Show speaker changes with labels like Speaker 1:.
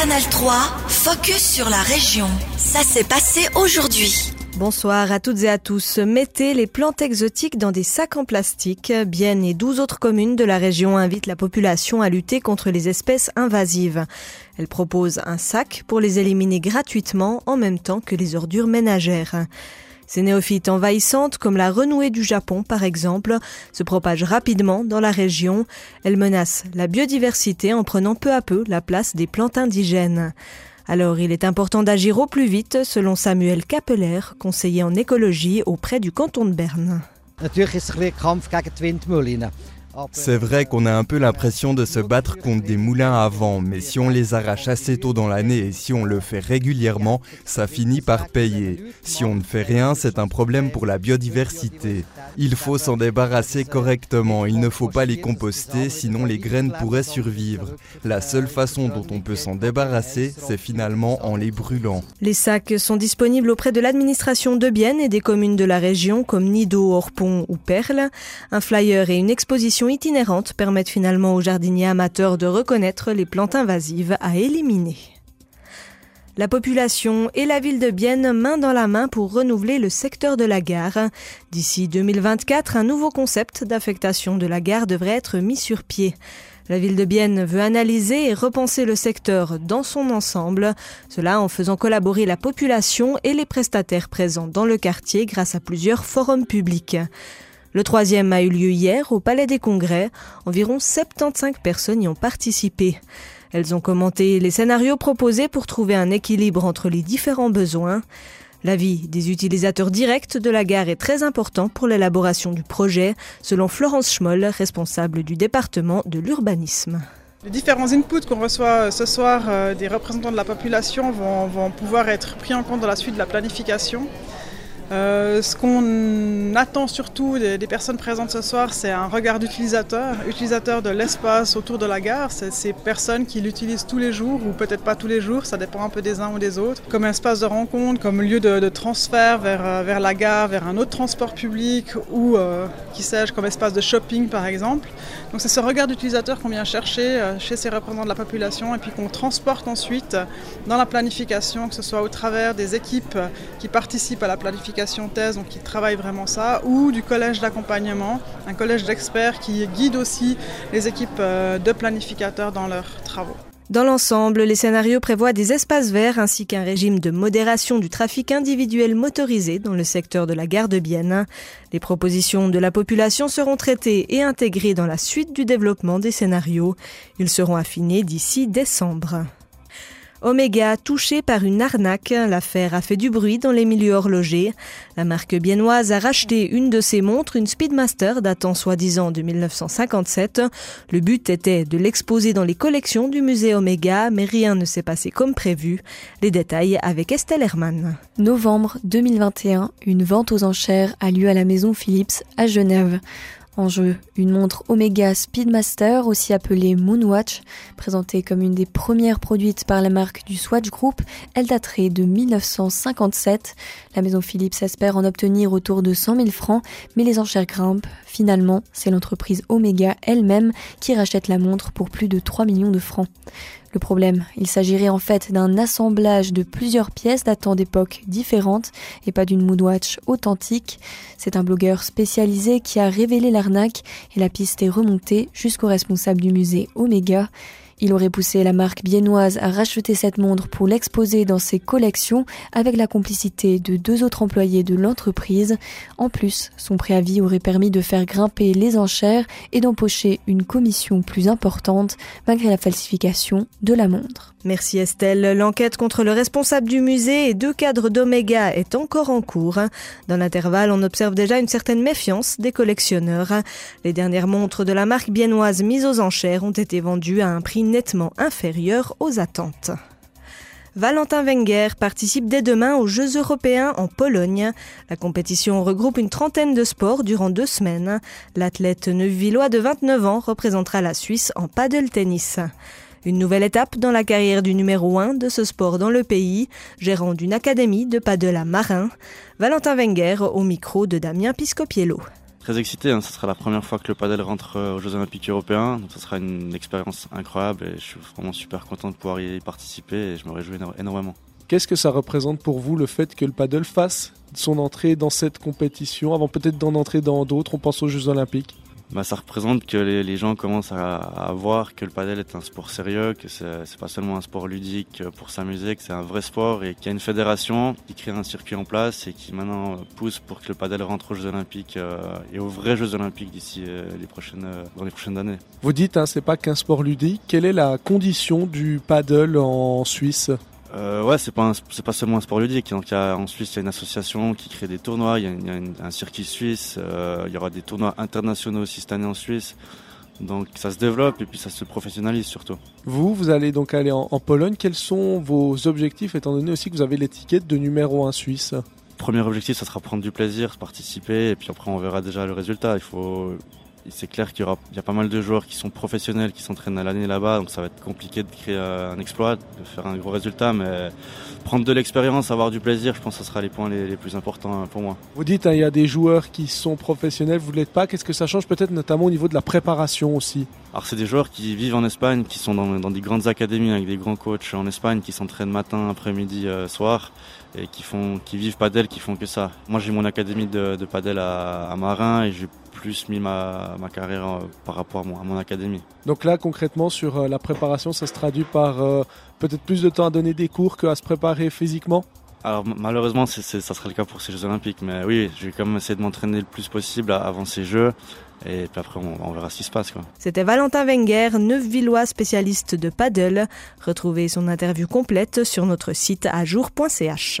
Speaker 1: Canal 3, focus sur la région. Ça s'est passé aujourd'hui.
Speaker 2: Bonsoir à toutes et à tous. Mettez les plantes exotiques dans des sacs en plastique. Bienne et 12 autres communes de la région invitent la population à lutter contre les espèces invasives. Elles proposent un sac pour les éliminer gratuitement en même temps que les ordures ménagères. Ces néophytes envahissantes, comme la renouée du Japon par exemple, se propagent rapidement dans la région. Elles menacent la biodiversité en prenant peu à peu la place des plantes indigènes. Alors il est important d'agir au plus vite, selon Samuel Capeller, conseiller en écologie auprès du canton de Berne.
Speaker 3: C'est vrai qu'on a un peu l'impression de se battre contre des moulins à vent, mais si on les arrache assez tôt dans l'année et si on le fait régulièrement, ça finit par payer. Si on ne fait rien, c'est un problème pour la biodiversité. Il faut s'en débarrasser correctement, il ne faut pas les composter, sinon les graines pourraient survivre. La seule façon dont on peut s'en débarrasser, c'est finalement en les brûlant.
Speaker 2: Les sacs sont disponibles auprès de l'administration de Bienne et des communes de la région comme Nido, Orpont ou Perle. Un flyer et une exposition itinérantes permettent finalement aux jardiniers amateurs de reconnaître les plantes invasives à éliminer. La population et la ville de Bienne main dans la main pour renouveler le secteur de la gare. D'ici 2024, un nouveau concept d'affectation de la gare devrait être mis sur pied. La ville de Bienne veut analyser et repenser le secteur dans son ensemble, cela en faisant collaborer la population et les prestataires présents dans le quartier grâce à plusieurs forums publics. Le troisième a eu lieu hier au Palais des Congrès. Environ 75 personnes y ont participé. Elles ont commenté les scénarios proposés pour trouver un équilibre entre les différents besoins. L'avis des utilisateurs directs de la gare est très important pour l'élaboration du projet, selon Florence Schmoll, responsable du département de l'urbanisme.
Speaker 4: Les différents inputs qu'on reçoit ce soir euh, des représentants de la population vont, vont pouvoir être pris en compte dans la suite de la planification. Euh, ce qu'on attend surtout des, personnes présentes ce soir, c'est un regard d'utilisateur, utilisateur de l'espace autour de la gare. C'est ces personnes qui l'utilisent tous les jours ou peut-être pas tous les jours, ça dépend un peu des uns ou des autres, comme espace de rencontre, comme lieu de, transfert vers, euh, vers la gare, vers un autre transport public ou, euh, qui sais-je, comme espace de shopping par exemple. Donc c'est ce regard d'utilisateur qu'on vient chercher chez ces représentants de la population et puis qu'on transporte ensuite dans la planification, que ce soit au travers des équipes qui participent à la planification thèse, donc qui travaille vraiment ça, ou du collège d'accompagnement, un collège d'experts qui guide aussi les équipes euh, de planificateurs dans leurs travaux.
Speaker 2: Dans l'ensemble, les scénarios prévoient des espaces verts ainsi qu'un régime de modération du trafic individuel motorisé dans le secteur de la gare de Bienne. Les propositions de la population seront traitées et intégrées dans la suite du développement des scénarios. Ils seront affinés d'ici décembre. Omega touché par une arnaque. L'affaire a fait du bruit dans les milieux horlogers. La marque biennoise a racheté une de ses montres, une Speedmaster datant soi-disant de 1957. Le but était de l'exposer dans les collections du musée Omega, mais rien ne s'est passé comme prévu. Les détails avec Estelle Hermann.
Speaker 5: Novembre 2021, une vente aux enchères a lieu à la maison Philips à Genève. En jeu, une montre Omega Speedmaster, aussi appelée Moonwatch, présentée comme une des premières produites par la marque du Swatch Group, elle daterait de 1957. La maison Philips espère en obtenir autour de 100 000 francs, mais les enchères grimpent. Finalement, c'est l'entreprise Omega elle-même qui rachète la montre pour plus de 3 millions de francs. Le problème, il s'agirait en fait d'un assemblage de plusieurs pièces datant d'époques différentes et pas d'une moodwatch authentique. C'est un blogueur spécialisé qui a révélé l'arnaque et la piste est remontée jusqu'au responsable du musée Omega. Il aurait poussé la marque biennoise à racheter cette montre pour l'exposer dans ses collections avec la complicité de deux autres employés de l'entreprise. En plus, son préavis aurait permis de faire grimper les enchères et d'empocher une commission plus importante malgré la falsification de la montre.
Speaker 2: Merci Estelle. L'enquête contre le responsable du musée et deux cadres d'Omega est encore en cours. Dans l'intervalle, on observe déjà une certaine méfiance des collectionneurs. Les dernières montres de la marque biennoise mises aux enchères ont été vendues à un prix nettement inférieur aux attentes. Valentin Wenger participe dès demain aux Jeux européens en Pologne. La compétition regroupe une trentaine de sports durant deux semaines. L'athlète neuvillois de 29 ans représentera la Suisse en paddle tennis. Une nouvelle étape dans la carrière du numéro 1 de ce sport dans le pays, gérant d'une académie de paddle à Marin. Valentin Wenger au micro de Damien Piscopiello.
Speaker 6: Très excité, hein. ce sera la première fois que le padel rentre euh, aux Jeux Olympiques Européens, donc ce sera une expérience incroyable et je suis vraiment super content de pouvoir y participer et je me réjouis énormément.
Speaker 7: Qu'est-ce que ça représente pour vous le fait que le paddle fasse son entrée dans cette compétition avant peut-être d'en entrer dans d'autres On pense aux Jeux Olympiques?
Speaker 6: Bah, ça représente que les, gens commencent à, voir que le padel est un sport sérieux, que c'est pas seulement un sport ludique pour s'amuser, que c'est un vrai sport et qu'il y a une fédération qui crée un circuit en place et qui maintenant pousse pour que le padel rentre aux Jeux Olympiques euh, et aux vrais Jeux Olympiques d'ici euh, les prochaines euh, dans les prochaines années.
Speaker 7: Vous dites hein, c'est pas qu'un sport ludique. Quelle est la condition du paddle en Suisse?
Speaker 6: Euh, ouais, c'est pas c'est pas seulement un sport ludique. Donc, y a, en Suisse, il y a une association qui crée des tournois. Il y a, un circuit suisse. Euh, il y aura des tournois internationaux aussi cette année en Suisse. Donc, ça se développe et puis ça se professionnalise surtout.
Speaker 7: Vous, vous allez donc aller en, Pologne. Quels sont vos objectifs, étant donné aussi que vous avez l'étiquette de numéro 1 suisse?
Speaker 6: Premier objectif, ça sera prendre du plaisir, participer, et puis après on verra déjà le résultat. Il faut, c'est clair qu'il y, aura, il y a pas mal de joueurs qui sont professionnels, qui s'entraînent à l'année là-bas, donc ça va être compliqué de créer un exploit, de faire un gros résultat, mais prendre de l'expérience, avoir du plaisir, je pense que ce sera les points les, plus importants pour moi.
Speaker 7: Vous dites, hein, il y a des joueurs qui sont professionnels, vous ne l'êtes pas, qu'est-ce que ça change peut-être notamment au niveau de la préparation aussi?
Speaker 6: Alors c'est des joueurs qui vivent en Espagne, qui sont dans, dans, des grandes académies avec des grands coachs en Espagne, qui s'entraînent matin, après-midi, euh, soir, et qui, font, qui vivent padel, qui font que ça. Moi j'ai mon académie de, de padel à, à Marin et j'ai plus mis ma, ma carrière euh, par rapport à mon, à mon, académie.
Speaker 7: Donc là, concrètement, sur euh, la préparation, ça se traduit par euh, peut-être plus de temps à donner des cours qu'à se préparer physiquement?
Speaker 6: Alors malheureusement, ça sera le cas pour ces Jeux Olympiques, mais oui, je vais quand même essayer de m'entraîner le plus possible avant ces Jeux. Et puis après, on, verra ce qui se passe.
Speaker 2: C'était Valentin Wenger, neuf-villois spécialiste de paddle. Retrouvez son interview complète sur notre site ajour.ch.